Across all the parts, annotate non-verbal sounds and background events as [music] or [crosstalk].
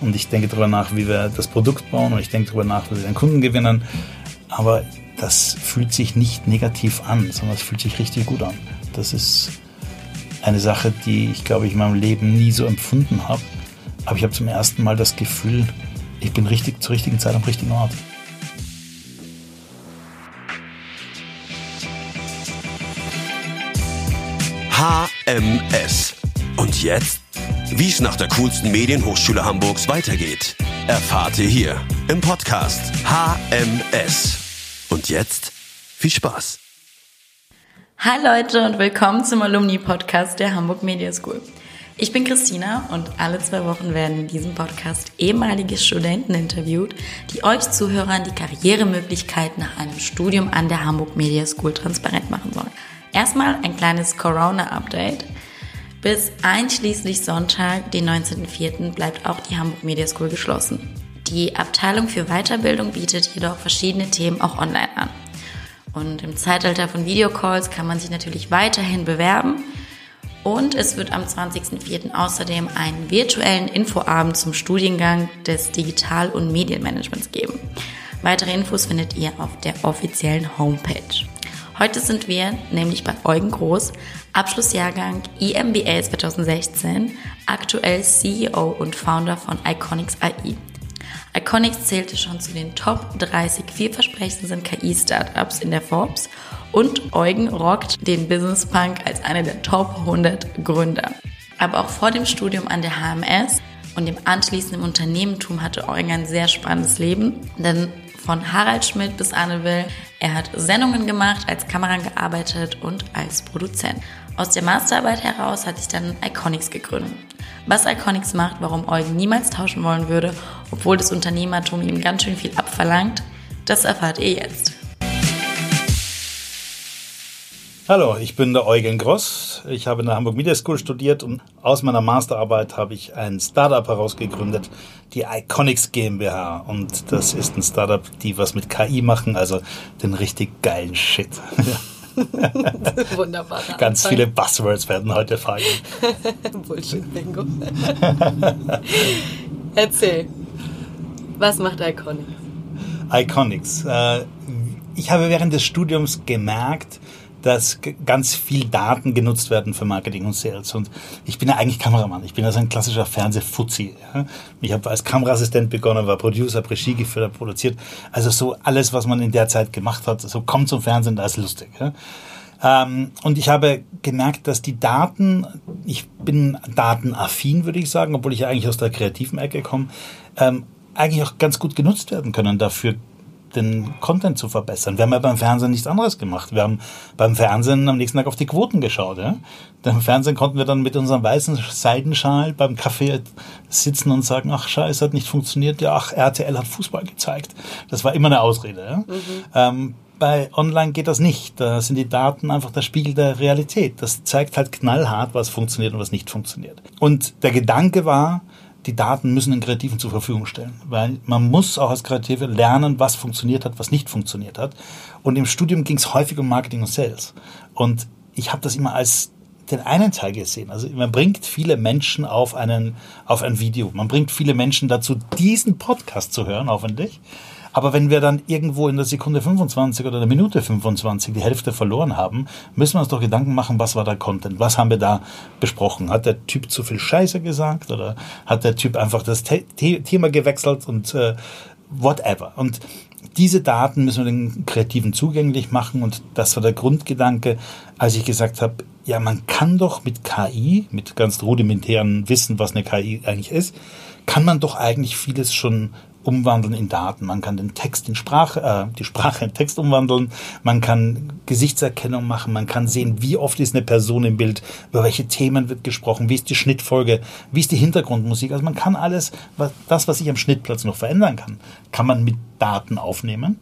und ich denke darüber nach, wie wir das Produkt bauen und ich denke darüber nach, wie wir den Kunden gewinnen. Aber das fühlt sich nicht negativ an, sondern es fühlt sich richtig gut an. Das ist eine Sache, die ich glaube ich in meinem Leben nie so empfunden habe. Aber ich habe zum ersten Mal das Gefühl, ich bin richtig zur richtigen Zeit am richtigen Ort. HMS. Und jetzt? Wie es nach der coolsten Medienhochschule Hamburgs weitergeht, erfahrt ihr hier im Podcast HMS. Und jetzt viel Spaß. Hi Leute und willkommen zum Alumni-Podcast der Hamburg Media School. Ich bin Christina und alle zwei Wochen werden in diesem Podcast ehemalige Studenten interviewt, die euch Zuhörern die Karrieremöglichkeiten nach einem Studium an der Hamburg Media School transparent machen sollen. Erstmal ein kleines Corona-Update. Bis einschließlich Sonntag, den 19.04., bleibt auch die Hamburg Media School geschlossen. Die Abteilung für Weiterbildung bietet jedoch verschiedene Themen auch online an. Und im Zeitalter von Videocalls kann man sich natürlich weiterhin bewerben. Und es wird am 20.04. außerdem einen virtuellen Infoabend zum Studiengang des Digital- und Medienmanagements geben. Weitere Infos findet ihr auf der offiziellen Homepage. Heute sind wir nämlich bei Eugen Groß, Abschlussjahrgang EMBA 2016, aktuell CEO und Founder von Iconics AI. Iconics zählte schon zu den Top 30 vielversprechendsten KI-Startups in der Forbes und Eugen rockt den Business Punk als einer der Top 100 Gründer. Aber auch vor dem Studium an der HMS und dem anschließenden Unternehmertum hatte Eugen ein sehr spannendes Leben, denn von Harald Schmidt bis Anne Will. Er hat Sendungen gemacht, als Kameramann gearbeitet und als Produzent. Aus der Masterarbeit heraus hat sich dann Iconics gegründet. Was Iconics macht, warum Eugen niemals tauschen wollen würde, obwohl das Unternehmertum ihm ganz schön viel abverlangt, das erfahrt ihr jetzt. Hallo, ich bin der Eugen Gross. Ich habe in der Hamburg Media School studiert und aus meiner Masterarbeit habe ich ein Startup herausgegründet, die Iconics GmbH. Und das ist ein Startup, die was mit KI machen, also den richtig geilen Shit. [laughs] Wunderbar. [laughs] Ganz viele Buzzwords werden heute fallen. [laughs] Bullshit-Bingo. Erzähl. Was macht Iconics? Iconics. Äh, ich habe während des Studiums gemerkt, dass ganz viel Daten genutzt werden für Marketing und Sales. Und ich bin ja eigentlich Kameramann. Ich bin also ein klassischer Fernsehfuzzi. Ich habe als Kameraassistent begonnen, war Producer, Regie geführt, produziert. Also so alles, was man in der Zeit gemacht hat, so kommt zum Fernsehen, da ist lustig. Ähm, und ich habe gemerkt, dass die Daten, ich bin datenaffin, würde ich sagen, obwohl ich ja eigentlich aus der kreativen Ecke komme, ähm, eigentlich auch ganz gut genutzt werden können dafür, den Content zu verbessern. Wir haben ja beim Fernsehen nichts anderes gemacht. Wir haben beim Fernsehen am nächsten Tag auf die Quoten geschaut. Ja? Beim Fernsehen konnten wir dann mit unserem weißen Seidenschal beim Kaffee sitzen und sagen, ach scheiße, hat nicht funktioniert. Ja, ach, RTL hat Fußball gezeigt. Das war immer eine Ausrede. Ja? Mhm. Ähm, bei Online geht das nicht. Da sind die Daten einfach der Spiegel der Realität. Das zeigt halt knallhart, was funktioniert und was nicht funktioniert. Und der Gedanke war, die Daten müssen den Kreativen zur Verfügung stellen, weil man muss auch als Kreative lernen, was funktioniert hat, was nicht funktioniert hat. Und im Studium ging es häufig um Marketing und Sales. Und ich habe das immer als den einen Teil gesehen. Also man bringt viele Menschen auf einen auf ein Video. Man bringt viele Menschen dazu, diesen Podcast zu hören, hoffentlich. Aber wenn wir dann irgendwo in der Sekunde 25 oder der Minute 25 die Hälfte verloren haben, müssen wir uns doch Gedanken machen, was war der Content? Was haben wir da besprochen? Hat der Typ zu viel Scheiße gesagt oder hat der Typ einfach das The Thema gewechselt und äh, whatever? Und diese Daten müssen wir den Kreativen zugänglich machen und das war der Grundgedanke, als ich gesagt habe, ja, man kann doch mit KI, mit ganz rudimentären Wissen, was eine KI eigentlich ist, kann man doch eigentlich vieles schon umwandeln in Daten. Man kann den Text in Sprache, äh, die Sprache in Text umwandeln. Man kann Gesichtserkennung machen. Man kann sehen, wie oft ist eine Person im Bild, über welche Themen wird gesprochen, wie ist die Schnittfolge, wie ist die Hintergrundmusik. Also man kann alles, was, das, was ich am Schnittplatz noch verändern kann, kann man mit Daten aufnehmen.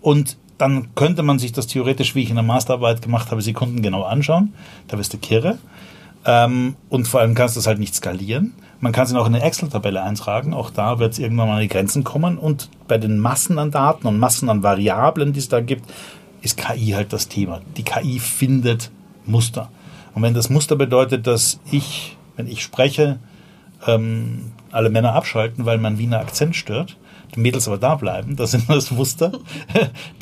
Und dann könnte man sich das theoretisch, wie ich in der Masterarbeit gemacht habe, Sekunden genau anschauen. Da wirst du kirre. Ähm, und vor allem kannst du es halt nicht skalieren. Man kann es auch in eine Excel-Tabelle eintragen. Auch da wird es irgendwann mal an die Grenzen kommen. Und bei den Massen an Daten und Massen an Variablen, die es da gibt, ist KI halt das Thema. Die KI findet Muster. Und wenn das Muster bedeutet, dass ich, wenn ich spreche, ähm, alle Männer abschalten, weil mein Wiener Akzent stört die Mädels aber da bleiben. [laughs] Das sind das Muster,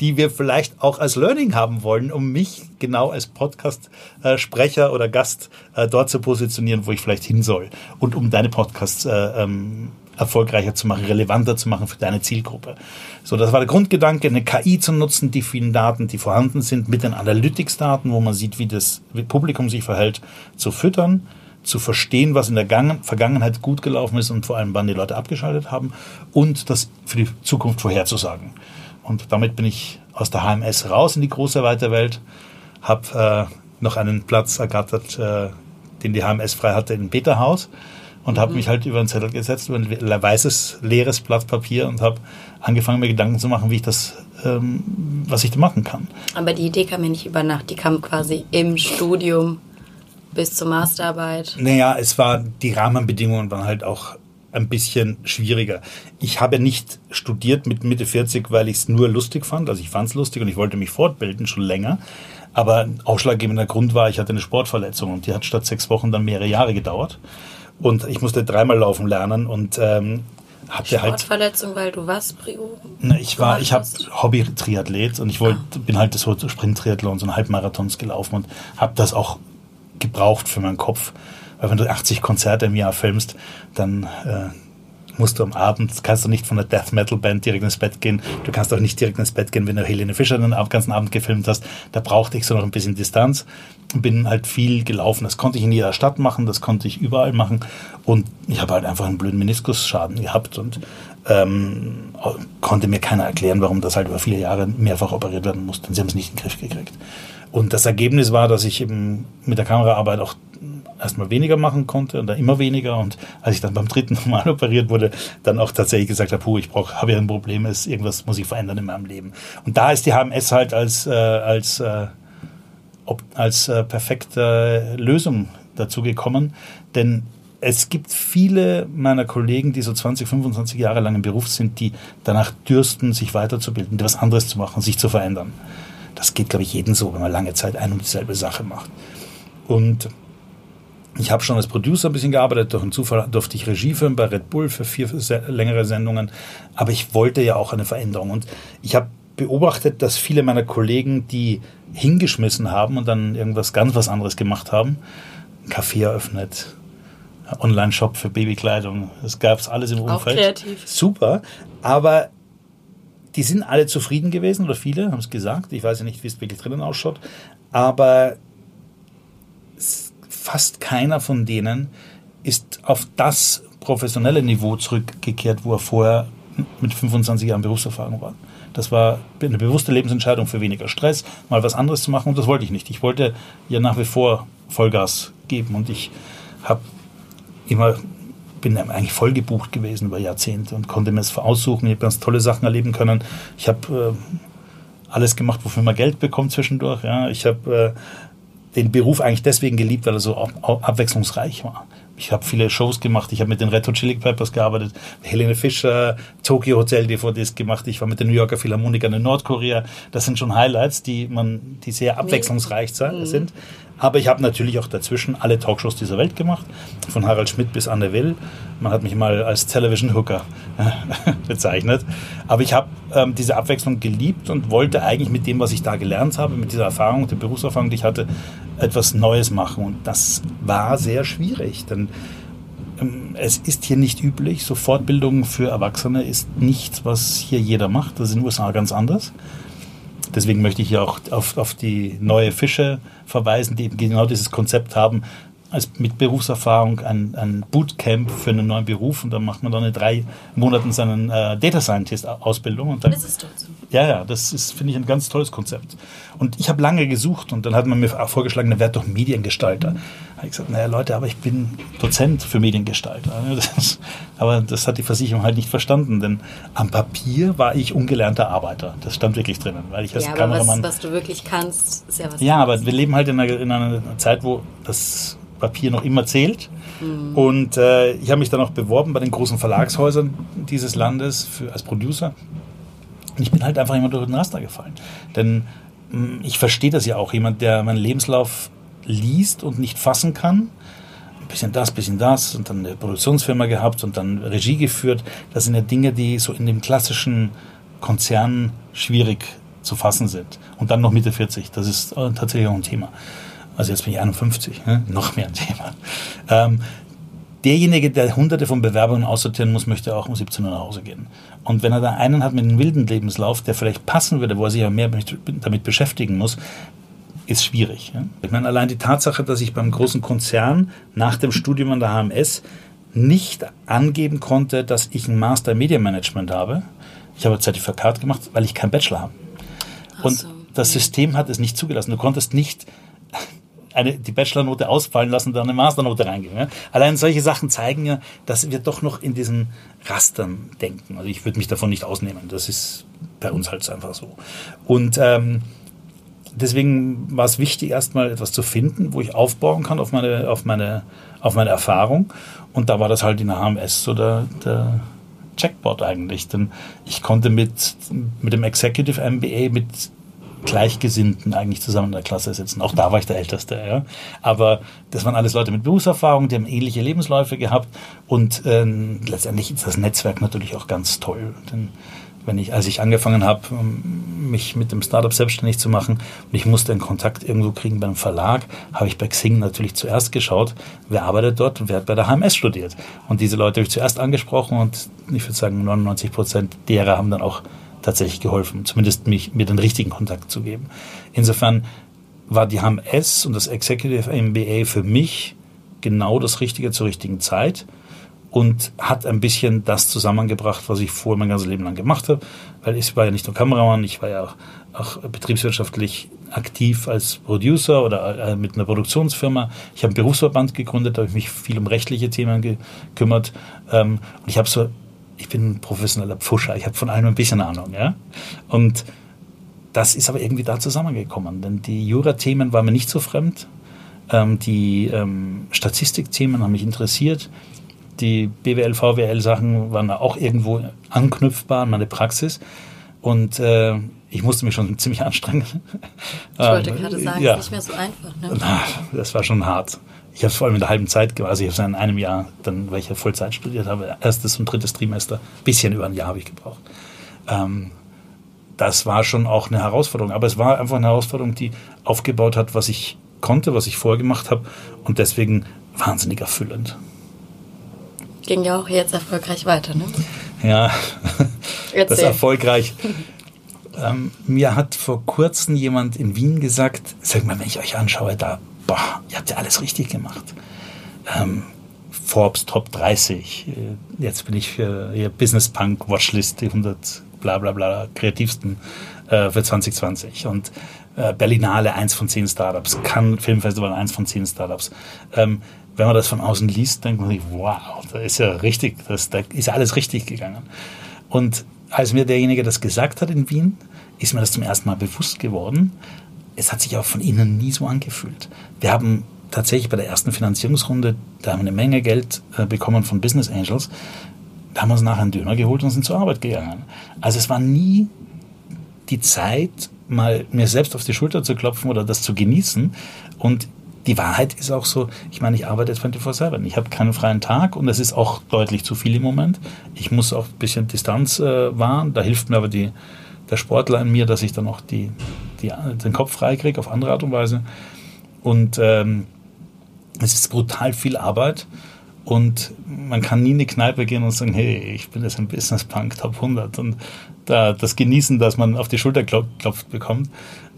die wir vielleicht auch als Learning haben wollen, um mich genau als Podcast-Sprecher oder Gast äh, dort zu positionieren, wo ich vielleicht hin soll. Und um deine Podcasts äh, ähm, erfolgreicher zu machen, relevanter zu machen für deine Zielgruppe. So, das war der Grundgedanke, eine KI zu nutzen, die vielen Daten, die vorhanden sind, mit den Analytics-Daten, wo man sieht, wie das Publikum sich verhält, zu füttern zu verstehen, was in der Gang Vergangenheit gut gelaufen ist und vor allem, wann die Leute abgeschaltet haben und das für die Zukunft vorherzusagen. Und damit bin ich aus der HMS raus in die große weite Welt, habe äh, noch einen Platz ergattert, äh, den die HMS frei hatte, in Peterhaus und habe mhm. mich halt über einen Zettel gesetzt, über ein weißes, leeres Blatt Papier und habe angefangen, mir Gedanken zu machen, wie ich das, ähm, was ich da machen kann. Aber die Idee kam mir nicht über Nacht, die kam quasi im Studium bis zur Masterarbeit? Naja, es war, die Rahmenbedingungen waren halt auch ein bisschen schwieriger. Ich habe nicht studiert mit Mitte 40, weil ich es nur lustig fand. Also ich fand es lustig und ich wollte mich fortbilden schon länger. Aber ein ausschlaggebender Grund war, ich hatte eine Sportverletzung und die hat statt sechs Wochen dann mehrere Jahre gedauert. Und ich musste dreimal laufen lernen und ähm, hatte halt Sportverletzung, weil du was, Prio? ich war, ich habe Hobby-Triathlet und ich wollte, ah. bin halt so Sprint-Triathlons und Halbmarathons gelaufen und habe das auch gebraucht für meinen Kopf. Weil wenn du 80 Konzerte im Jahr filmst, dann äh, musst du am Abend, kannst du nicht von der Death Metal Band direkt ins Bett gehen. Du kannst auch nicht direkt ins Bett gehen, wenn du Helene Fischer den ganzen Abend gefilmt hast. Da brauchte ich so noch ein bisschen Distanz bin halt viel gelaufen. Das konnte ich in jeder Stadt machen, das konnte ich überall machen. Und ich habe halt einfach einen blöden Meniskusschaden gehabt und ähm, konnte mir keiner erklären, warum das halt über viele Jahre mehrfach operiert werden musste. Und sie haben es nicht in den Griff gekriegt. Und das Ergebnis war, dass ich eben mit der Kameraarbeit auch erstmal weniger machen konnte und dann immer weniger. Und als ich dann beim dritten [laughs] Mal operiert wurde, dann auch tatsächlich gesagt habe, ich brauche, habe ja ein Problem, ist, irgendwas muss ich verändern in meinem Leben. Und da ist die HMS halt als, äh, als, äh, ob, als äh, perfekte Lösung dazu gekommen. Denn es gibt viele meiner Kollegen, die so 20, 25 Jahre lang im Beruf sind, die danach dürsten, sich weiterzubilden, was anderes zu machen, sich zu verändern. Das geht, glaube ich, jedem so, wenn man lange Zeit ein und dieselbe Sache macht. Und ich habe schon als Producer ein bisschen gearbeitet, durch einen Zufall durfte ich Regie führen bei Red Bull für vier längere Sendungen, aber ich wollte ja auch eine Veränderung. Und ich habe beobachtet, dass viele meiner Kollegen, die hingeschmissen haben und dann irgendwas ganz was anderes gemacht haben, ein Café eröffnet, Online-Shop für Babykleidung, das gab es alles im Umfeld. Auch kreativ. Super, aber die sind alle zufrieden gewesen oder viele haben es gesagt. Ich weiß ja nicht, wie es wirklich drinnen ausschaut. Aber fast keiner von denen ist auf das professionelle Niveau zurückgekehrt, wo er vorher mit 25 Jahren Berufserfahrung war. Das war eine bewusste Lebensentscheidung für weniger Stress, mal was anderes zu machen und das wollte ich nicht. Ich wollte ja nach wie vor Vollgas geben und ich habe immer bin eigentlich voll gebucht gewesen über Jahrzehnte und konnte mir es aussuchen. Ich habe ganz tolle Sachen erleben können. Ich habe äh, alles gemacht, wofür man Geld bekommt zwischendurch. Ja. Ich habe äh, den Beruf eigentlich deswegen geliebt, weil er so ab abwechslungsreich war. Ich habe viele Shows gemacht. Ich habe mit den Red Hot Chili Peppers gearbeitet, Helene Fischer, Tokyo Hotel DVDs gemacht. Ich war mit den New Yorker Philharmonikern in Nordkorea. Das sind schon Highlights, die man, die sehr abwechslungsreich mhm. sind. Aber ich habe natürlich auch dazwischen alle Talkshows dieser Welt gemacht, von Harald Schmidt bis Anne Will. Man hat mich mal als Television Hooker [laughs] bezeichnet. Aber ich habe ähm, diese Abwechslung geliebt und wollte eigentlich mit dem, was ich da gelernt habe, mit dieser Erfahrung, der Berufserfahrung, die ich hatte, etwas Neues machen. Und das war sehr schwierig, denn ähm, es ist hier nicht üblich. So Fortbildung für Erwachsene ist nichts, was hier jeder macht. Das ist in den USA ganz anders. Deswegen möchte ich hier auch auf, auf die neue Fische verweisen, die eben genau dieses Konzept haben, als mit Berufserfahrung ein, ein Bootcamp für einen neuen Beruf und dann macht man dann in drei Monaten seinen äh, Data Scientist Ausbildung. Und dann. Ja, ja, das ist, finde ich, ein ganz tolles Konzept. Und ich habe lange gesucht und dann hat man mir auch vorgeschlagen, dann werd doch Mediengestalter. Da habe ich gesagt, naja Leute, aber ich bin Dozent für Mediengestalter. [laughs] Das, aber das hat die Versicherung halt nicht verstanden, denn am Papier war ich ungelernter Arbeiter. Das stand wirklich drinnen, weil ich als ja, Kameramann... Was, was du wirklich kannst, ist ja was Ja, aber wir leben halt in einer, in einer Zeit, wo das Papier noch immer zählt. Mhm. Und äh, ich habe mich dann auch beworben bei den großen Verlagshäusern dieses Landes für, als Producer. Ich bin halt einfach immer durch den Raster gefallen. Denn hm, ich verstehe das ja auch. Jemand, der meinen Lebenslauf liest und nicht fassen kann, bisschen das, bisschen das und dann eine Produktionsfirma gehabt und dann Regie geführt. Das sind ja Dinge, die so in dem klassischen Konzern schwierig zu fassen sind. Und dann noch Mitte 40, das ist äh, tatsächlich auch ein Thema. Also jetzt bin ich 51, ne? noch mehr ein Thema. Ähm, derjenige, der hunderte von Bewerbungen aussortieren muss, möchte auch um 17 Uhr nach Hause gehen. Und wenn er da einen hat mit einem wilden Lebenslauf, der vielleicht passen würde, wo er sich ja mehr damit beschäftigen muss, ist schwierig. Ich meine, allein die Tatsache, dass ich beim großen Konzern nach dem Studium an der HMS nicht angeben konnte, dass ich ein Master Media Management habe. Ich habe ein Zertifikat gemacht, weil ich keinen Bachelor habe. Und so, das System hat es nicht zugelassen. Du konntest nicht eine, die Bachelornote ausfallen lassen und dann eine Masternote reingeben. Ja? Allein solche Sachen zeigen ja, dass wir doch noch in diesen Rastern denken. Also ich würde mich davon nicht ausnehmen. Das ist bei uns halt einfach so. Und ähm, deswegen war es wichtig, erstmal etwas zu finden, wo ich aufbauen kann auf meine, auf meine, auf meine Erfahrung. Und da war das halt in der HMS so der, der Jackpot eigentlich. Denn ich konnte mit, mit dem Executive MBA mit Gleichgesinnten eigentlich zusammen in der Klasse sitzen. Auch da war ich der Älteste. Ja. Aber das waren alles Leute mit Berufserfahrung, die haben ähnliche Lebensläufe gehabt. Und ähm, letztendlich ist das Netzwerk natürlich auch ganz toll. Denn wenn ich, als ich angefangen habe, ähm, mich mit dem Startup selbstständig zu machen und ich musste einen Kontakt irgendwo kriegen beim Verlag, habe ich bei Xing natürlich zuerst geschaut, wer arbeitet dort und wer hat bei der HMS studiert. Und diese Leute habe ich zuerst angesprochen und ich würde sagen, 99 Prozent derer haben dann auch tatsächlich geholfen, zumindest mich, mir den richtigen Kontakt zu geben. Insofern war die HMS und das Executive MBA für mich genau das Richtige zur richtigen Zeit und hat ein bisschen das zusammengebracht, was ich vorher mein ganzes Leben lang gemacht habe, weil ich war ja nicht nur Kameramann, ich war ja auch, auch betriebswirtschaftlich aktiv als Producer oder äh, mit einer Produktionsfirma. Ich habe einen Berufsverband gegründet, da habe ich mich viel um rechtliche Themen gekümmert ähm, und ich habe so, ich bin ein professioneller Pfuscher, ich habe von allem ein bisschen Ahnung, ja, und das ist aber irgendwie da zusammengekommen, denn die Jura-Themen waren mir nicht so fremd, ähm, die ähm, Statistikthemen haben mich interessiert, die BWL, VWL-Sachen waren auch irgendwo anknüpfbar an meine Praxis. Und äh, ich musste mich schon [laughs] ziemlich anstrengen. Ich wollte ähm, gerade sagen, ja. ist nicht mehr so einfach. Ne? Das war schon hart. Ich habe es vor allem in der halben Zeit gemacht. Also ich habe es in einem Jahr, dann, weil ich ja Vollzeit studiert habe, erstes und drittes Trimester, bisschen über ein Jahr habe ich gebraucht. Ähm, das war schon auch eine Herausforderung. Aber es war einfach eine Herausforderung, die aufgebaut hat, was ich konnte, was ich vorgemacht habe und deswegen wahnsinnig erfüllend ging ja auch jetzt erfolgreich weiter, ne? Ja, Erzähl. das erfolgreich. Ähm, mir hat vor kurzem jemand in Wien gesagt, sag mal, wenn ich euch anschaue, da, boah, ihr habt ja alles richtig gemacht. Ähm, Forbes Top 30, äh, jetzt bin ich ihr Business Punk Watchlist, die 100 bla bla bla kreativsten äh, für 2020 und äh, Berlinale 1 von 10 Startups, Cannes Filmfestival 1 von 10 Startups. Ähm, wenn man das von außen liest, denkt man sich, wow, da ist ja richtig, das, da ist alles richtig gegangen. Und als mir derjenige das gesagt hat in Wien, ist mir das zum ersten Mal bewusst geworden. Es hat sich auch von innen nie so angefühlt. Wir haben tatsächlich bei der ersten Finanzierungsrunde, da haben wir eine Menge Geld äh, bekommen von Business Angels. Da haben wir uns nachher einen Döner geholt und sind zur Arbeit gegangen. Also es war nie die Zeit, mal mir selbst auf die Schulter zu klopfen oder das zu genießen. Und die Wahrheit ist auch so, ich meine, ich arbeite jetzt 24-7. Ich habe keinen freien Tag und es ist auch deutlich zu viel im Moment. Ich muss auch ein bisschen Distanz äh, wahren. Da hilft mir aber die, der Sportler in mir, dass ich dann auch die, die, den Kopf frei kriege auf andere Art und Weise. Und ähm, es ist brutal viel Arbeit. Und man kann nie in die Kneipe gehen und sagen, hey, ich bin jetzt ein Business Punk Top 100 und da das genießen, dass man auf die Schulter klopft bekommt.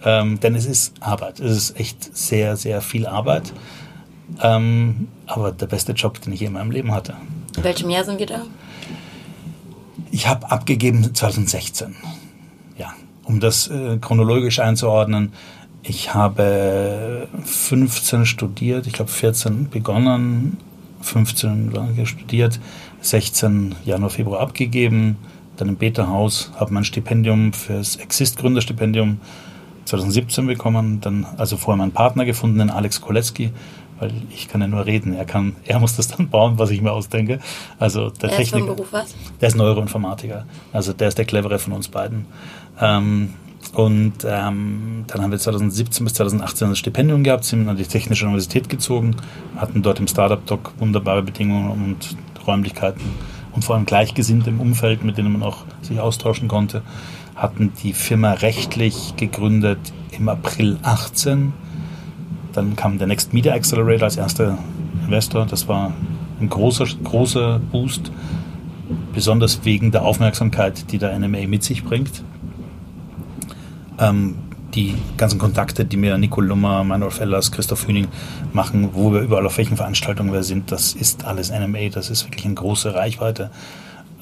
Ähm, denn es ist Arbeit. Es ist echt sehr, sehr viel Arbeit. Ähm, aber der beste Job, den ich je in meinem Leben hatte. In welchem Jahr sind wir da? Ich habe abgegeben 2016. Um das äh, chronologisch einzuordnen. Ich habe 15 studiert, ich glaube 14 begonnen, 15 studiert, 16 Januar, Februar abgegeben, dann im Beta-Haus, habe mein Stipendium fürs Exist-Gründerstipendium 2017 bekommen, dann also vorher meinen Partner gefunden, den Alex Kolecki, weil ich kann ja nur reden. Er kann, er muss das dann bauen, was ich mir ausdenke. Also der er Techniker. Ist Beruf was? Der ist Neuroinformatiker. Also der ist der clevere von uns beiden. Ähm, Und ähm, dann haben wir 2017 bis 2018 ein Stipendium gehabt, sind an die Technische Universität gezogen, hatten dort im Startup-Doc wunderbare Bedingungen und Räumlichkeiten und vor allem Gleichgesinnte im Umfeld, mit denen man auch sich austauschen konnte. Hatten die Firma rechtlich gegründet im April 18. Dann kam der Next Media Accelerator als erster Investor. Das war ein großer, großer Boost, besonders wegen der Aufmerksamkeit, die der NMA mit sich bringt. Ähm, die ganzen Kontakte, die mir Nico Lummer, Manuel Fellers, Christoph Hüning machen, wo wir überall auf welchen Veranstaltungen wir sind, das ist alles NMA, das ist wirklich eine große Reichweite.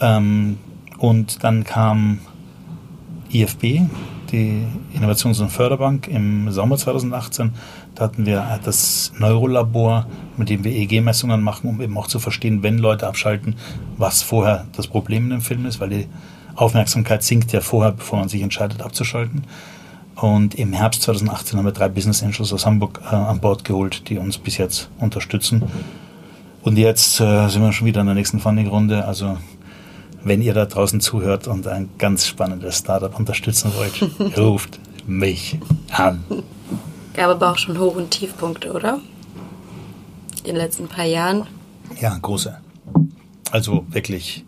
Ähm, und dann kam IFB, die Innovations- und Förderbank im Sommer 2018. Da hatten wir das Neurolabor, mit dem wir EEG-Messungen machen, um eben auch zu verstehen, wenn Leute abschalten, was vorher das Problem in dem Film ist, weil die Aufmerksamkeit sinkt ja vorher, bevor man sich entscheidet abzuschalten. Und im Herbst 2018 haben wir drei Business Angels aus Hamburg äh, an Bord geholt, die uns bis jetzt unterstützen. Und jetzt äh, sind wir schon wieder in der nächsten Funding-Runde. Also wenn ihr da draußen zuhört und ein ganz spannendes Startup unterstützen wollt, [laughs] ruft mich an. Gab aber auch schon Hoch- und Tiefpunkte, oder? In den letzten paar Jahren. Ja, große. Also wirklich,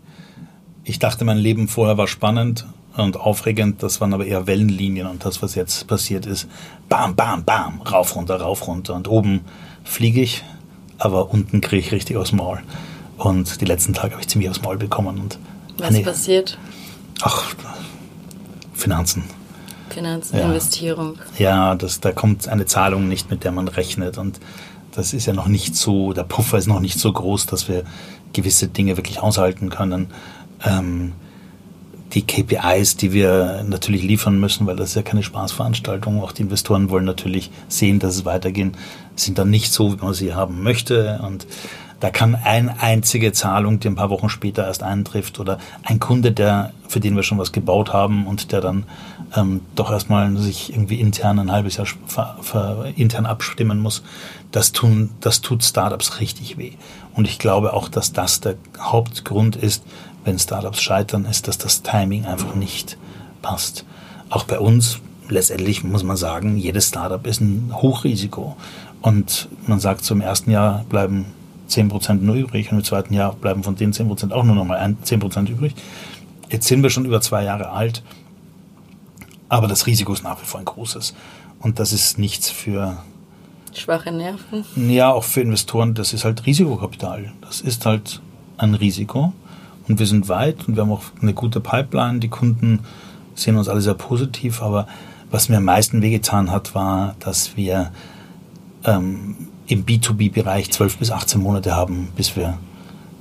ich dachte, mein Leben vorher war spannend und aufregend. Das waren aber eher Wellenlinien und das, was jetzt passiert ist, bam, bam, bam, rauf, runter, rauf, runter. Und oben fliege ich, aber unten kriege ich richtig aus dem Maul. Und die letzten Tage habe ich ziemlich aus dem Maul bekommen. Und was eine, passiert? Ach, Finanzen. Finanzen, ja. Ja, das, da kommt eine Zahlung nicht, mit der man rechnet. Und das ist ja noch nicht so, der Puffer ist noch nicht so groß, dass wir gewisse Dinge wirklich aushalten können. Ähm, die KPIs, die wir natürlich liefern müssen, weil das ist ja keine Spaßveranstaltung. Auch die Investoren wollen natürlich sehen, dass es weitergehen, sind dann nicht so, wie man sie haben möchte. Und da kann eine einzige Zahlung, die ein paar Wochen später erst eintrifft, oder ein Kunde, der, für den wir schon was gebaut haben und der dann ähm, doch erstmal sich irgendwie intern ein halbes Jahr ver, ver, intern abstimmen muss, das, tun, das tut Startups richtig weh. Und ich glaube auch, dass das der Hauptgrund ist, wenn Startups scheitern, ist, dass das Timing einfach nicht passt. Auch bei uns, letztendlich muss man sagen, jedes Startup ist ein Hochrisiko. Und man sagt, zum ersten Jahr bleiben 10% nur übrig und im zweiten Jahr bleiben von den 10% auch nur noch mal 10% übrig. Jetzt sind wir schon über zwei Jahre alt, aber das Risiko ist nach wie vor ein großes. Und das ist nichts für schwache Nerven. Ja, auch für Investoren, das ist halt Risikokapital. Das ist halt ein Risiko. Und wir sind weit und wir haben auch eine gute Pipeline. Die Kunden sehen uns alle sehr positiv. Aber was mir am meisten wehgetan hat, war, dass wir ähm, im B2B-Bereich 12 bis 18 Monate haben, bis wir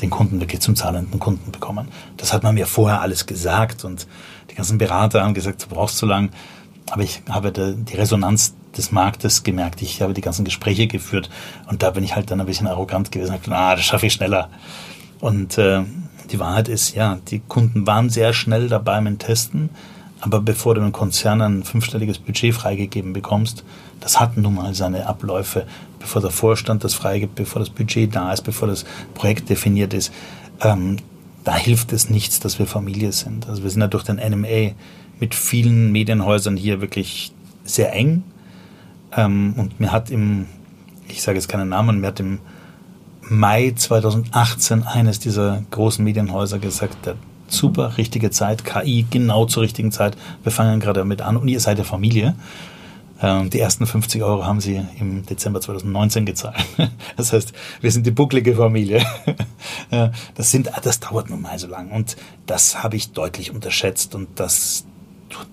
den Kunden wirklich zum zahlenden Kunden bekommen. Das hat man mir vorher alles gesagt und die ganzen Berater haben gesagt, du brauchst zu lang. Aber ich habe die Resonanz des Marktes gemerkt. Ich habe die ganzen Gespräche geführt und da bin ich halt dann ein bisschen arrogant gewesen. Ich gesagt, ah, das schaffe ich schneller. Und äh, die Wahrheit ist, ja, die Kunden waren sehr schnell dabei mit Testen, aber bevor du einem Konzern ein fünfstelliges Budget freigegeben bekommst, das hat nun mal seine Abläufe, bevor der Vorstand das freigibt, bevor das Budget da ist, bevor das Projekt definiert ist. Ähm, da hilft es nichts, dass wir Familie sind. Also wir sind ja durch den NMA mit vielen Medienhäusern hier wirklich sehr eng. Ähm, und mir hat im, ich sage jetzt keinen Namen, mir hat im Mai 2018 eines dieser großen Medienhäuser gesagt, der super, richtige Zeit, KI genau zur richtigen Zeit. Wir fangen gerade damit an und ihr seid ja Familie. Ähm, die ersten 50 Euro haben sie im Dezember 2019 gezahlt. [laughs] Das heißt, wir sind die bucklige Familie. [laughs] Das, sind, das dauert nun mal so lang und das habe ich deutlich unterschätzt und das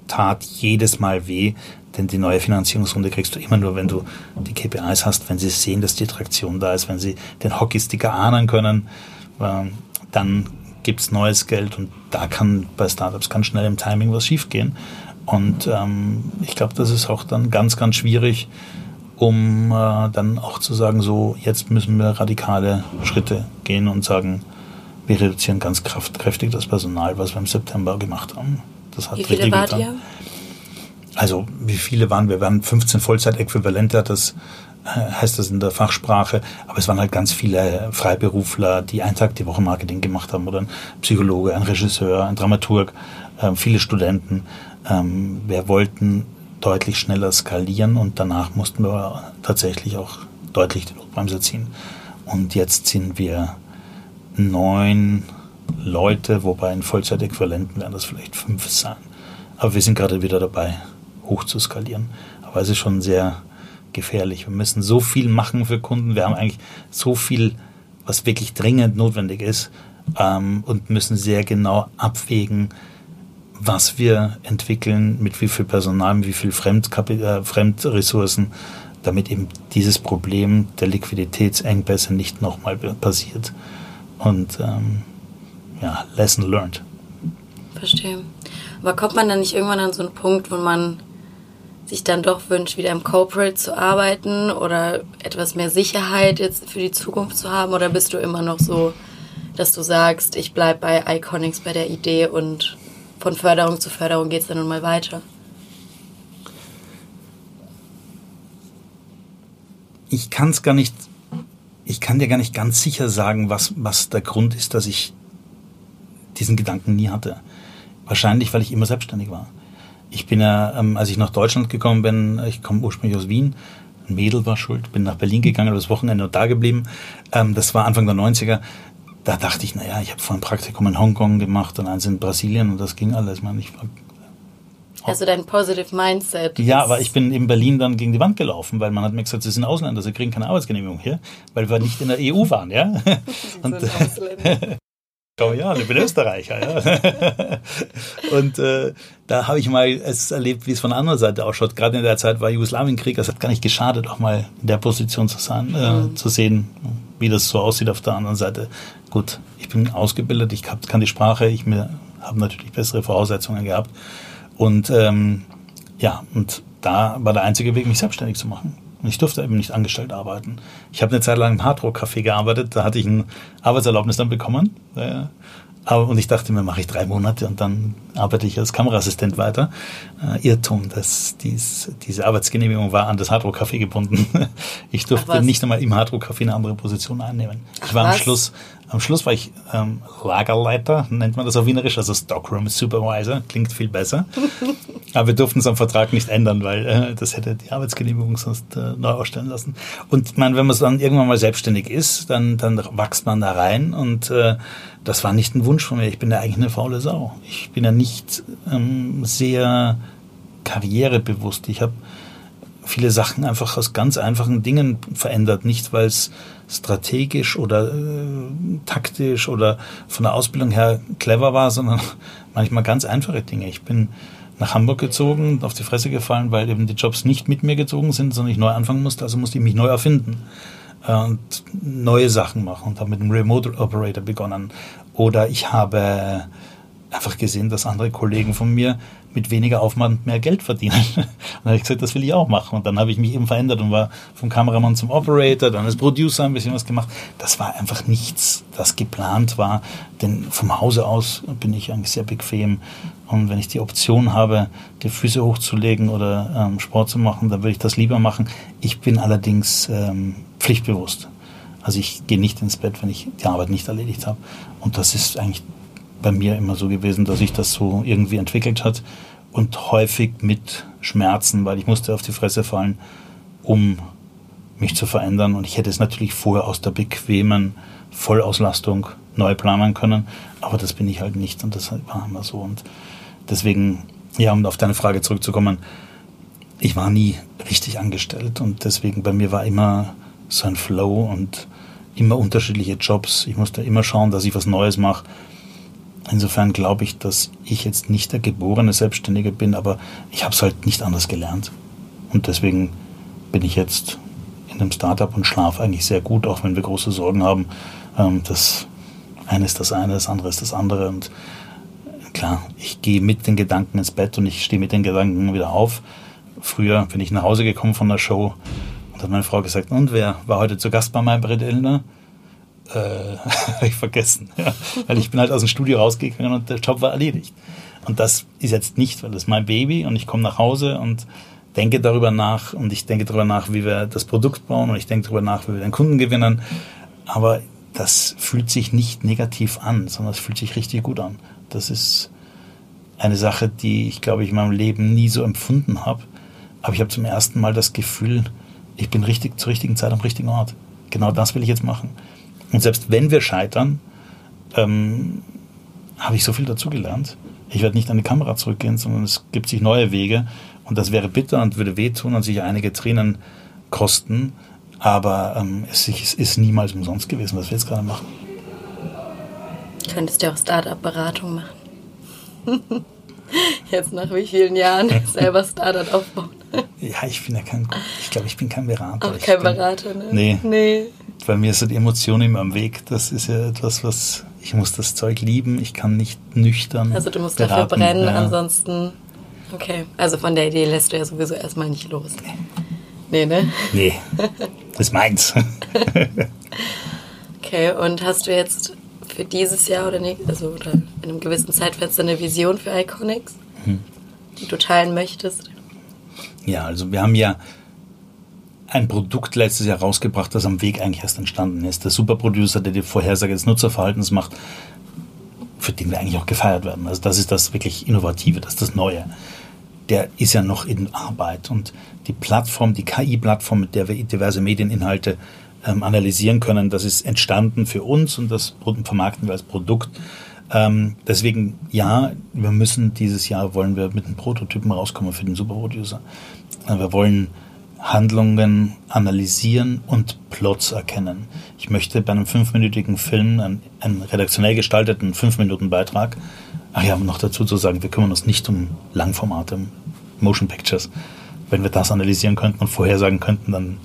tat jedes Mal weh, denn die neue Finanzierungsrunde kriegst du immer nur, wenn du die KPIs hast, wenn sie sehen, dass die Traktion da ist, wenn sie den Hockeysticker ahnen können, ähm, dann gibt es neues Geld und da kann bei Startups ganz schnell im Timing was schiefgehen. Und ähm, ich glaube, das ist auch dann ganz, ganz schwierig, um äh, dann auch zu sagen, so jetzt müssen wir radikale Schritte gehen und sagen, wir reduzieren ganz kraftkräftig das Personal, was wir im September gemacht haben. Das hat Wie viele wart ihr? Also wie viele waren wir? Wir waren 15 Vollzeit-Äquivalente, hat das heißt das in der Fachsprache. Aber es waren halt ganz viele Freiberufler, die einen Tag die Woche Marketing gemacht haben oder ein Psychologe, ein Regisseur, ein Dramaturg, äh, viele Studenten. Ähm, wir wollten deutlich schneller skalieren und danach mussten wir tatsächlich auch deutlich die Notbremse ziehen. Und jetzt sind wir neun Leute, wobei in Vollzeitäquivalenten werden das vielleicht fünf sein. Aber wir sind gerade wieder dabei, hoch zu skalieren. Aber es ist schon sehr gefährlich. Wir müssen so viel machen für Kunden. Wir haben eigentlich so viel, was wirklich dringend notwendig ist ähm, und müssen sehr genau abwägen, was wir entwickeln, mit wie viel Personal, mit wie viel Fremdkapi äh, Fremdressourcen, damit eben dieses Problem der Liquiditätsengpässe nicht nochmal passiert. Und ähm, ja, Lesson learned. Verstehe. Aber kommt man dann nicht irgendwann an so einen Punkt, wo man sich dann doch wünscht, wieder im Corporate zu arbeiten oder etwas mehr Sicherheit jetzt für die Zukunft zu haben? Oder bist du immer noch so, dass du sagst, ich bleibe bei Iconics, bei der Idee und von Förderung zu Förderung geht es dann nun mal weiter? Ich kann es gar nicht, ich kann dir gar nicht ganz sicher sagen, was, was der Grund ist, dass ich diesen Gedanken nie hatte. Wahrscheinlich, weil ich immer selbstständig war. Ich bin ja, ähm, als ich nach Deutschland gekommen bin, ich komme ursprünglich aus Wien, ein Mädel war schuld, bin nach Berlin gegangen, das Wochenende und da geblieben. Ähm, das war Anfang der 90er. Da dachte ich, naja, ich habe vorhin ein Praktikum in Hongkong gemacht und eins in Brasilien und das ging alles. Ich meine, ich war also dein positive Mindset. Ja, aber ich bin in Berlin dann gegen die Wand gelaufen, weil man hat mir gesagt, sie sind Ausländer, sie kriegen keine Arbeitsgenehmigung hier, weil wir nicht in der EU waren, ja. [laughs] Und, [laughs] Schau ja, ich bin Österreicher. Ja. [laughs] und äh, da habe ich mal es erlebt, wie es von der anderen Seite ausschaut. Gerade in der Zeit war Jugoslawienkrieg, es hat gar nicht geschadet, auch mal in der Position zu sein, äh, mhm. zu sehen, wie das so aussieht auf der anderen Seite. Gut, ich bin ausgebildet, ich hab, kann die Sprache, ich habe natürlich bessere Voraussetzungen gehabt. Und ähm, ja, und da war der einzige Weg, mich selbstständig zu machen. Und ich durfte eben nicht angestellt arbeiten. Ich habe eine Zeit lang im Hardrock-Café gearbeitet, da hatte ich ein Arbeitserlaubnis dann bekommen. Äh, aber, und ich dachte mir, mache ich drei Monate und dann arbeite ich als Kameraassistent weiter. Äh, Irrtum, dass dies, diese Arbeitsgenehmigung war an das Hardrock-Café gebunden. [laughs] Ich durfte nicht einmal im Hardrock-Café eine andere Position einnehmen. Ich war Ach, am Schluss am Schluss war ich ähm, Lagerleiter, nennt man das auf Wienerisch, also Stockroom Supervisor, klingt viel besser. [laughs] Aber wir durften es am Vertrag nicht ändern, weil äh, das hätte die Arbeitsgenehmigung sonst äh, neu ausstellen lassen. Und man, wenn man dann irgendwann mal selbstständig ist, dann, dann wächst man da rein und äh, das war nicht ein Wunsch von mir. Ich bin ja eigentlich eine faule Sau. Ich bin ja nicht ähm, sehr karrierebewusst. Ich habe viele Sachen einfach aus ganz einfachen Dingen verändert. Nicht, weil es strategisch oder äh, taktisch oder von der Ausbildung her clever war, sondern [laughs] manchmal ganz einfache Dinge. Ich bin nach Hamburg gezogen, auf die Fresse gefallen, weil eben die Jobs nicht mit mir gezogen sind, sondern ich neu anfangen musste, also musste ich mich neu erfinden äh, und neue Sachen machen und habe mit einem Remote Operator begonnen. Oder ich habe einfach gesehen, dass andere Kollegen von mir mit weniger Aufwand mehr Geld verdienen. Und [laughs] dann habe ich gesagt, das will ich auch machen. Und dann habe ich mich eben verändert und war vom Kameramann zum Operator, dann als Producer ein bisschen was gemacht. Das war einfach nichts, das geplant war. Denn vom Hause aus bin ich eigentlich sehr bequem. Und wenn ich die Option habe, die Füße hochzulegen oder ähm, Sport zu machen, dann würde ich das lieber machen. Ich bin allerdings ähm, pflichtbewusst. Also ich gehe nicht ins Bett, wenn ich die Arbeit nicht erledigt habe. Und das ist eigentlich bei mir immer so gewesen, dass sich das so irgendwie entwickelt hat und häufig mit Schmerzen, weil ich musste auf die Fresse fallen, um mich zu verändern. Und ich hätte es natürlich vorher aus der bequemen Vollauslastung neu planen können, aber das bin ich halt nicht und das war immer so. Und deswegen, ja, um auf deine Frage zurückzukommen, ich war nie richtig angestellt und deswegen bei mir war immer so ein Flow und immer unterschiedliche Jobs. Ich musste immer schauen, dass ich was Neues mache Insofern glaube ich, dass ich jetzt nicht der geborene Selbstständige bin, aber ich habe es halt nicht anders gelernt. Und deswegen bin ich jetzt in einem Startup und schlafe eigentlich sehr gut, auch wenn wir große Sorgen haben. Ähm, das eine ist das eine, das andere ist das andere. Und klar, ich gehe mit den Gedanken ins Bett und ich stehe mit den Gedanken wieder auf. Früher bin ich nach Hause gekommen von der Show und hat meine Frau gesagt, und wer war heute zu Gast bei meinem Brett Elner? [laughs] äh, ich vergessen. Ja. Weil ich bin halt aus dem Studio rausgegangen und der Job war erledigt. Und das ist jetzt nicht, weil das ist mein Baby und ich komme nach Hause und denke darüber nach und ich denke darüber nach, wie wir das Produkt bauen und ich denke darüber nach, wie wir den Kunden gewinnen. Aber das fühlt sich nicht negativ an, sondern es fühlt sich richtig gut an. Das ist eine Sache, die ich, glaube ich, in meinem Leben nie so empfunden habe. Aber ich habe zum ersten Mal das Gefühl, ich bin richtig zur richtigen Zeit am richtigen Ort. Genau das will ich jetzt machen. Und selbst wenn wir scheitern, ähm, habe ich so viel dazugelernt. Ich werde nicht an die Kamera zurückgehen, sondern es gibt sich neue Wege. Und das wäre bitter und würde wehtun und sich einige Tränen kosten. Aber ähm, es, es ist niemals umsonst gewesen, was wir jetzt gerade machen. Könntest du auch Startup-Beratung machen? [laughs] Jetzt nach wie vielen Jahren [laughs] selber Startup aufbauen? Ja, ich bin ja kein, ich glaube, ich bin kein Berater. Auch kein Berater, ne? Nee. nee. Bei mir sind Emotionen immer am Weg. Das ist ja etwas, was, ich muss das Zeug lieben. Ich kann nicht nüchtern. Also du musst beraten. dafür brennen, ja. ansonsten. Okay, also von der Idee lässt du ja sowieso erstmal nicht los. Nee, ne? Nee, das ist meins. [laughs] okay, und hast du jetzt für dieses Jahr oder nicht, also oder in einem gewissen Zeitfenster eine Vision für Iconics, hm. die du teilen möchtest? Ja, also wir haben ja ein Produkt letztes Jahr rausgebracht, das am Weg eigentlich erst entstanden ist. Der Superproducer, der die Vorhersage des Nutzerverhaltens macht, für den wir eigentlich auch gefeiert werden. Also das ist das wirklich Innovative, das ist das Neue. Der ist ja noch in Arbeit und die Plattform, die KI-Plattform, mit der wir diverse Medieninhalte ähm, analysieren können. Das ist entstanden für uns und das vermarkten wir als Produkt. Ähm, deswegen, ja, wir müssen dieses Jahr, wollen wir mit einem Prototypen rauskommen für den Superproducer. Äh, wir wollen Handlungen analysieren und Plots erkennen. Ich möchte bei einem fünfminütigen Film einen, einen redaktionell gestalteten Fünf-Minuten-Beitrag, ach ja, noch dazu zu sagen, wir kümmern uns nicht um Langformate, Motion Pictures. Wenn wir das analysieren könnten und vorhersagen könnten, dann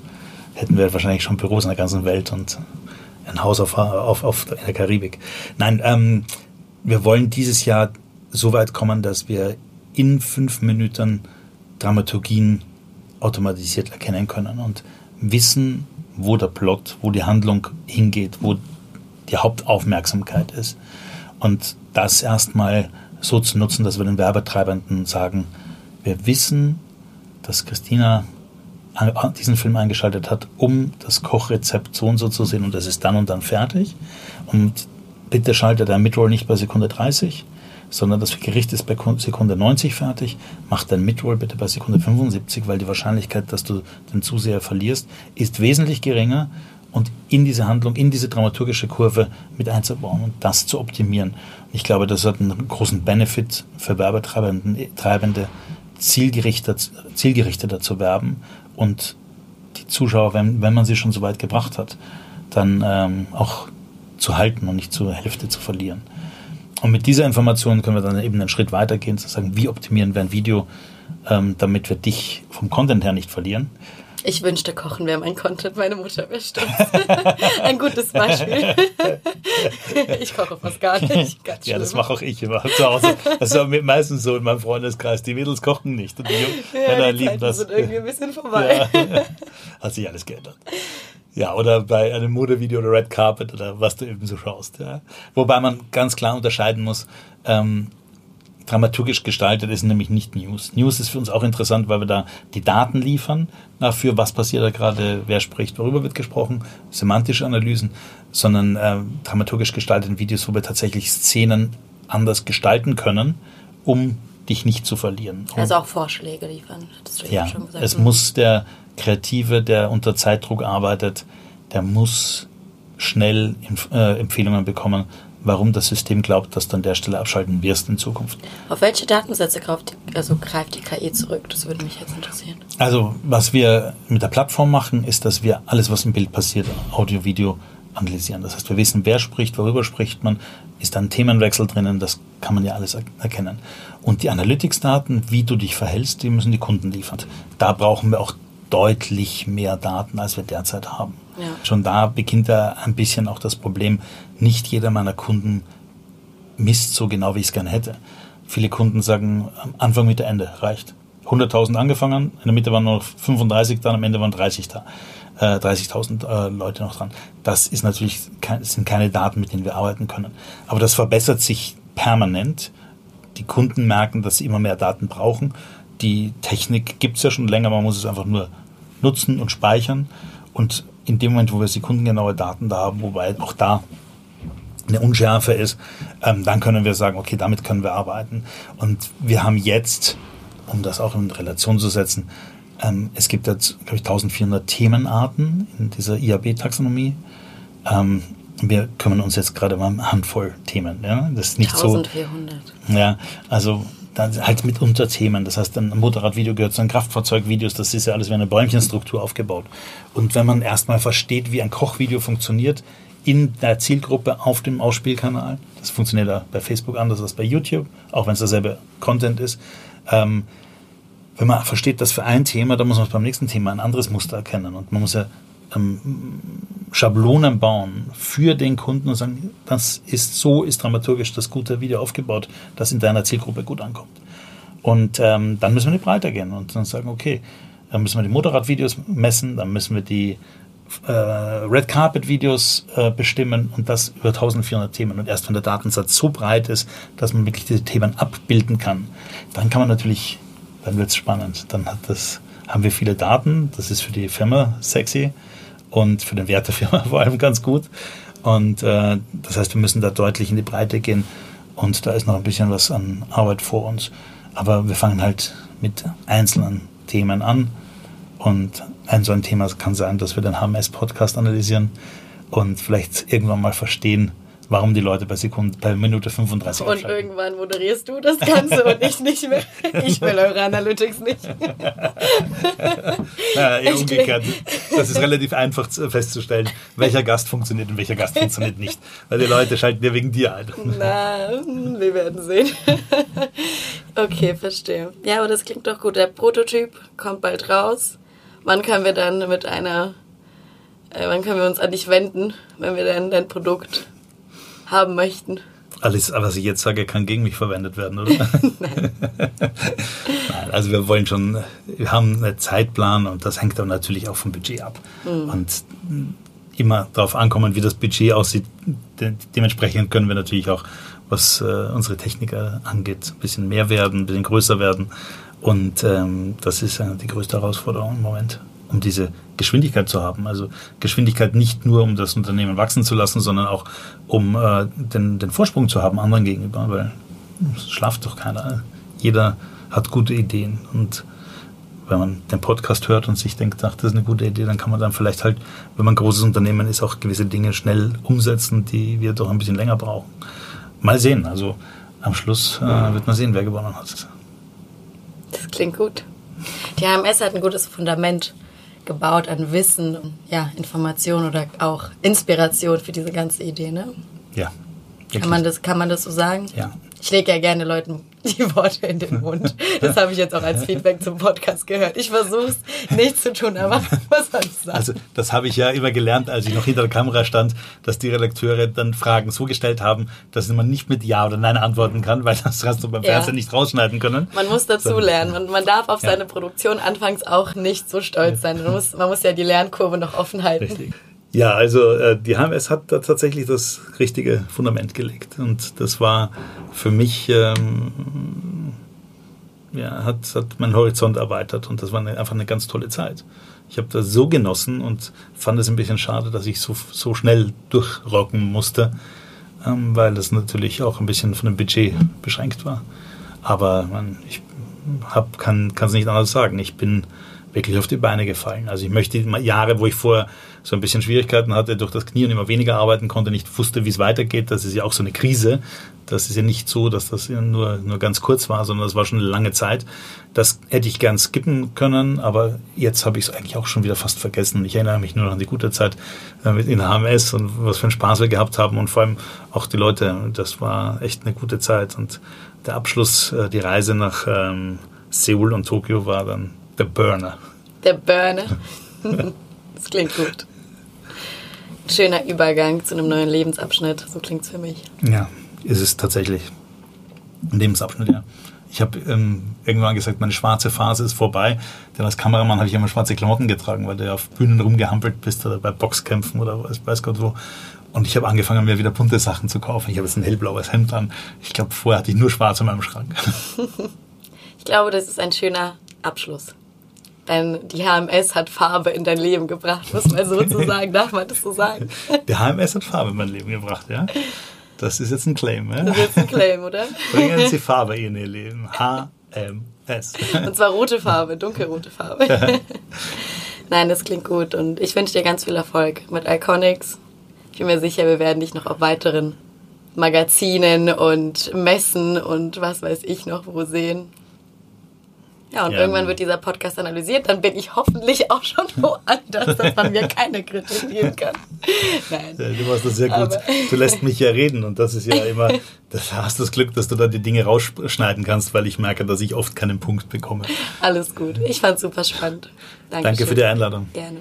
hätten wir wahrscheinlich schon Büros in der ganzen Welt und ein Haus auf, auf, auf in der Karibik. Nein, ähm, wir wollen dieses Jahr so weit kommen, dass wir in fünf Minuten Dramaturgien automatisiert erkennen können und wissen, wo der Plot, wo die Handlung hingeht, wo die Hauptaufmerksamkeit ist. Und das erstmal so zu nutzen, dass wir den Werbetreibenden sagen, wir wissen, dass Christina diesen Film eingeschaltet hat, um das Kochrezept so und so zu sehen und das ist dann und dann fertig. Und bitte schaltet der Midroll nicht bei Sekunde 30, sondern das Gericht ist bei Sekunde 90 fertig. Mach dein Midroll bitte bei Sekunde 75, weil die Wahrscheinlichkeit, dass du den Zuseher verlierst, ist wesentlich geringer und in diese Handlung, in diese dramaturgische Kurve mit einzubauen und das zu optimieren. Ich glaube, das hat einen großen Benefit für Werbetreibende, zielgerichteter, zielgerichteter zu werben und die Zuschauer, wenn, wenn man sie schon so weit gebracht hat, dann ähm, auch zu halten und nicht zur Hälfte zu verlieren. Und mit dieser Information können wir dann eben einen Schritt weitergehen, zu sagen, wie optimieren wir ein Video, ähm, damit wir dich vom Content her nicht verlieren. Ich wünschte, Kochen wäre mein Content, meine Mutter wäre stolz. [laughs] Ein gutes Beispiel. [laughs] ich koche fast gar nicht. Ganz ja, das mache auch ich immer [laughs] zu Hause. Das ist meistens so in meinem Freundeskreis. Die Mädels kochen nicht. Und die Männer ja, die lieben das. sind irgendwie ein bisschen vorbei. Ja. Hat sich alles geändert. Ja, oder bei einem Modevideo oder Red Carpet oder was du eben so schaust. Ja. Wobei man ganz klar unterscheiden muss, ähm, dramaturgisch gestaltet ist nämlich nicht News. News ist für uns auch interessant, weil wir da die Daten liefern dafür, was passiert da gerade, wer spricht, worüber wird gesprochen, semantische Analysen, sondern äh, dramaturgisch gestaltete Videos, wo wir tatsächlich Szenen anders gestalten können, um dich nicht zu verlieren. Also auch Vorschläge liefern, hattest du ja, schon gesagt. Es mhm. muss der Kreative, der unter Zeitdruck arbeitet, der muss schnell äh, Empfehlungen bekommen, warum das System glaubt, dass du an der Stelle abschalten wirst in Zukunft. Auf welche Datensätze greift, also greift die KI zurück? Das würde mich jetzt interessieren. Also, was wir mit der Plattform machen, ist, dass wir alles, was im Bild passiert, Audio, Video, analysieren. Das heißt, wir wissen, wer spricht, worüber spricht man, ist da ein Themenwechsel drinnen, das kann man ja alles erkennen. Und die Analytics-Daten, wie du dich verhältst, die müssen die Kunden liefern. Da brauchen wir auch deutlich mehr Daten, als wir derzeit haben. Ja. Schon da beginnt da ein bisschen auch das Problem, nicht jeder meiner Kunden misst so genau, wie ich es gerne hätte. Viele Kunden sagen, Anfang, Mitte, Ende reicht. 100.000 angefangen, in der Mitte waren noch 35 dann, am Ende waren 30 da. Äh, 30.000 äh, Leute noch dran. Das ist natürlich kein, sind keine Daten, mit denen wir arbeiten können. Aber das verbessert sich permanent. Die Kunden merken, dass sie immer mehr Daten brauchen die Technik gibt es ja schon länger, man muss es einfach nur nutzen und speichern. Und in dem Moment, wo wir sekundengenaue Daten da haben, wobei auch da eine Unschärfe ist, ähm, dann können wir sagen, okay, damit können wir arbeiten. Und wir haben jetzt, um das auch in Relation zu setzen, ähm, es gibt jetzt, glaube ich, 1400 Themenarten in dieser IAB-Taxonomie. Ähm, wir kümmern uns jetzt gerade mal um eine Handvoll Themen. Ja? Das ist nicht 1400. so. Ja, also halt mit Unterthemen. Das heißt, ein Motorradvideo gehört zu einem Kraftfahrzeugvideos. Das ist ja alles wie eine Bäumchenstruktur aufgebaut. Und wenn man erstmal versteht, wie ein Kochvideo funktioniert, in der Zielgruppe auf dem Ausspielkanal. Das funktioniert ja bei Facebook anders als bei YouTube, auch wenn es derselbe Content ist. Ähm, wenn man versteht, dass für ein Thema, dann muss man beim nächsten Thema ein anderes Muster erkennen. Und man muss ja ähm, Schablonen bauen für den Kunden und sagen, das ist so, ist dramaturgisch das gute Video aufgebaut, das in deiner Zielgruppe gut ankommt. Und ähm, dann müssen wir nicht breiter gehen und dann sagen, okay, dann müssen wir die Motorradvideos messen, dann müssen wir die äh, Red Carpet Videos äh, bestimmen und das über 1400 Themen. Und erst wenn der Datensatz so breit ist, dass man wirklich diese Themen abbilden kann, dann kann man natürlich, dann wird es spannend. Dann hat das, haben wir viele Daten, das ist für die Firma sexy und für den Wert der Firma [laughs] vor allem ganz gut. Und äh, das heißt, wir müssen da deutlich in die Breite gehen und da ist noch ein bisschen was an Arbeit vor uns. Aber wir fangen halt mit einzelnen Themen an und ein so ein Thema kann sein, dass wir den HMS-Podcast analysieren und vielleicht irgendwann mal verstehen, warum die Leute bei Sekunde, bei Minute 35 Und abschalten. irgendwann moderierst du das Ganze und ich nicht mehr. Ich will eure Analytics nicht. [laughs] naja, eher umgekehrt. Das ist relativ einfach festzustellen, welcher Gast funktioniert und welcher Gast funktioniert nicht. Weil die Leute schalten ja wegen dir ein. Na, wir werden sehen. Okay, verstehe. Ja, aber das klingt doch gut. Der Prototyp kommt bald raus. Wann können wir dann mit einer, äh, wann können wir uns an dich wenden, wenn wir dann dein Produkt haben möchten? Alles, was ich jetzt sage, kann gegen mich verwendet werden, oder? Nein. [laughs] [laughs] Nein. Also wir wollen schon, wir haben einen Zeitplan und das hängt dann natürlich auch vom Budget ab. Mhm. Und immer darauf ankommen, wie das Budget aussieht. De dementsprechend können wir natürlich auch, was äh, unsere Techniker angeht, ein bisschen mehr werden, ein bisschen größer werden. Und ähm, das ist äh, die größte Herausforderung im Moment, um diese Geschwindigkeit zu haben. Also Geschwindigkeit nicht nur, um das Unternehmen wachsen zu lassen, sondern auch, um äh, den, den Vorsprung zu haben anderen gegenüber, weil es schlaft doch keiner. Jeder hat gute Ideen und wenn man den Podcast hört und sich denkt, ach, das ist eine gute Idee, dann kann man dann vielleicht halt, wenn man ein großes Unternehmen ist, auch gewisse Dinge schnell umsetzen, die wir doch ein bisschen länger brauchen. Mal sehen. Also am Schluss äh, wird man sehen, wer gewonnen hat. Das klingt gut. Die HMS hat ein gutes Fundament gebaut an Wissen, ja, Information oder auch Inspiration für diese ganze Idee, ne? Ja. Kann man, das, kann man das so sagen? Ja. Ich lege ja gerne Leuten die Worte in den Mund. Das habe ich jetzt auch als Feedback zum Podcast gehört. Ich versuche es nicht zu tun, aber [laughs] was soll ich sagen? Also das habe ich ja immer gelernt, als ich noch hinter der Kamera stand, dass die Redakteure dann Fragen so gestellt haben, dass man nicht mit Ja oder Nein antworten kann, weil das hast du beim ja. Fernsehen nicht rausschneiden können. Man muss dazu lernen. Man, man darf auf ja. seine Produktion anfangs auch nicht so stolz sein. Man muss, man muss ja die Lernkurve noch offen halten. Richtig. Ja, also äh, die HMS hat da tatsächlich das richtige Fundament gelegt. Und das war für mich, ähm, ja, hat, hat meinen Horizont erweitert und das war eine, einfach eine ganz tolle Zeit. Ich habe das so genossen und fand es ein bisschen schade, dass ich so, so schnell durchrocken musste, ähm, weil das natürlich auch ein bisschen von dem Budget beschränkt war. Aber man, ich hab, kann es nicht anders sagen. Ich bin wirklich auf die Beine gefallen. Also ich möchte Jahre, wo ich vorher so ein bisschen Schwierigkeiten hatte durch das Knie und immer weniger arbeiten konnte, nicht wusste, wie es weitergeht. Das ist ja auch so eine Krise. Das ist ja nicht so, dass das nur, nur ganz kurz war, sondern das war schon eine lange Zeit. Das hätte ich gern skippen können, aber jetzt habe ich es eigentlich auch schon wieder fast vergessen. Ich erinnere mich nur noch an die gute Zeit äh, in der HMS und was für einen Spaß wir gehabt haben und vor allem auch die Leute. Das war echt eine gute Zeit und der Abschluss, äh, die Reise nach ähm, Seoul und Tokio war dann der Burner. Der Burner. [laughs] das klingt gut. Schöner Übergang zu einem neuen Lebensabschnitt. So klingt es für mich. Ja, ist es tatsächlich. Ein Lebensabschnitt, ja. Ich habe ähm, irgendwann gesagt, meine schwarze Phase ist vorbei. Denn als Kameramann habe ich immer schwarze Klamotten getragen, weil du auf Bühnen rumgehampelt bist oder bei Boxkämpfen oder weiß, weiß Gott wo. Und ich habe angefangen, mir wieder bunte Sachen zu kaufen. Ich habe jetzt ein hellblaues Hemd an. Ich glaube, vorher hatte ich nur schwarz in meinem Schrank. [laughs] Ich glaube, das ist ein schöner Abschluss. Denn die HMS hat Farbe in dein Leben gebracht, muss man so zu sagen. Darf man das so sagen? [laughs] Die HMS hat Farbe in mein Leben gebracht, ja? Das ist jetzt ein Claim, ja? Das ist jetzt ein Claim, oder? [laughs] Bringen Sie Farbe in Ihr Leben. HMS. Und zwar rote Farbe, dunkelrote Farbe. Nein, das klingt gut und ich wünsche dir ganz viel Erfolg mit Iconics. Ich bin mir sicher, wir werden dich noch auf weiteren Magazinen und Messen und was weiß ich noch wo sehen. Ja, und ja. irgendwann wird dieser Podcast analysiert, dann bin ich hoffentlich auch schon [laughs] woanders, dass man mir keine Kritik geben kann. Nein. Du machst das sehr gut. Aber du lässt mich ja reden und das ist ja immer, das hast du das Glück, dass du da die Dinge rausschneiden kannst, weil ich merke, dass ich oft keinen Punkt bekomme. Alles gut. Ich fand super spannend. Dankeschön. Danke für die Einladung. Gerne.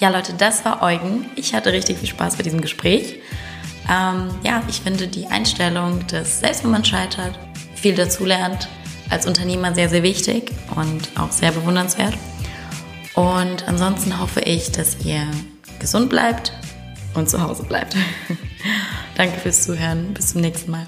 Ja, Leute, das war Eugen. Ich hatte richtig viel Spaß bei diesem Gespräch. Ähm, ja, ich finde die Einstellung, dass selbst wenn man scheitert, viel dazulernt, als Unternehmer sehr, sehr wichtig und auch sehr bewundernswert. Und ansonsten hoffe ich, dass ihr gesund bleibt und zu Hause bleibt. [laughs] Danke fürs Zuhören. Bis zum nächsten Mal.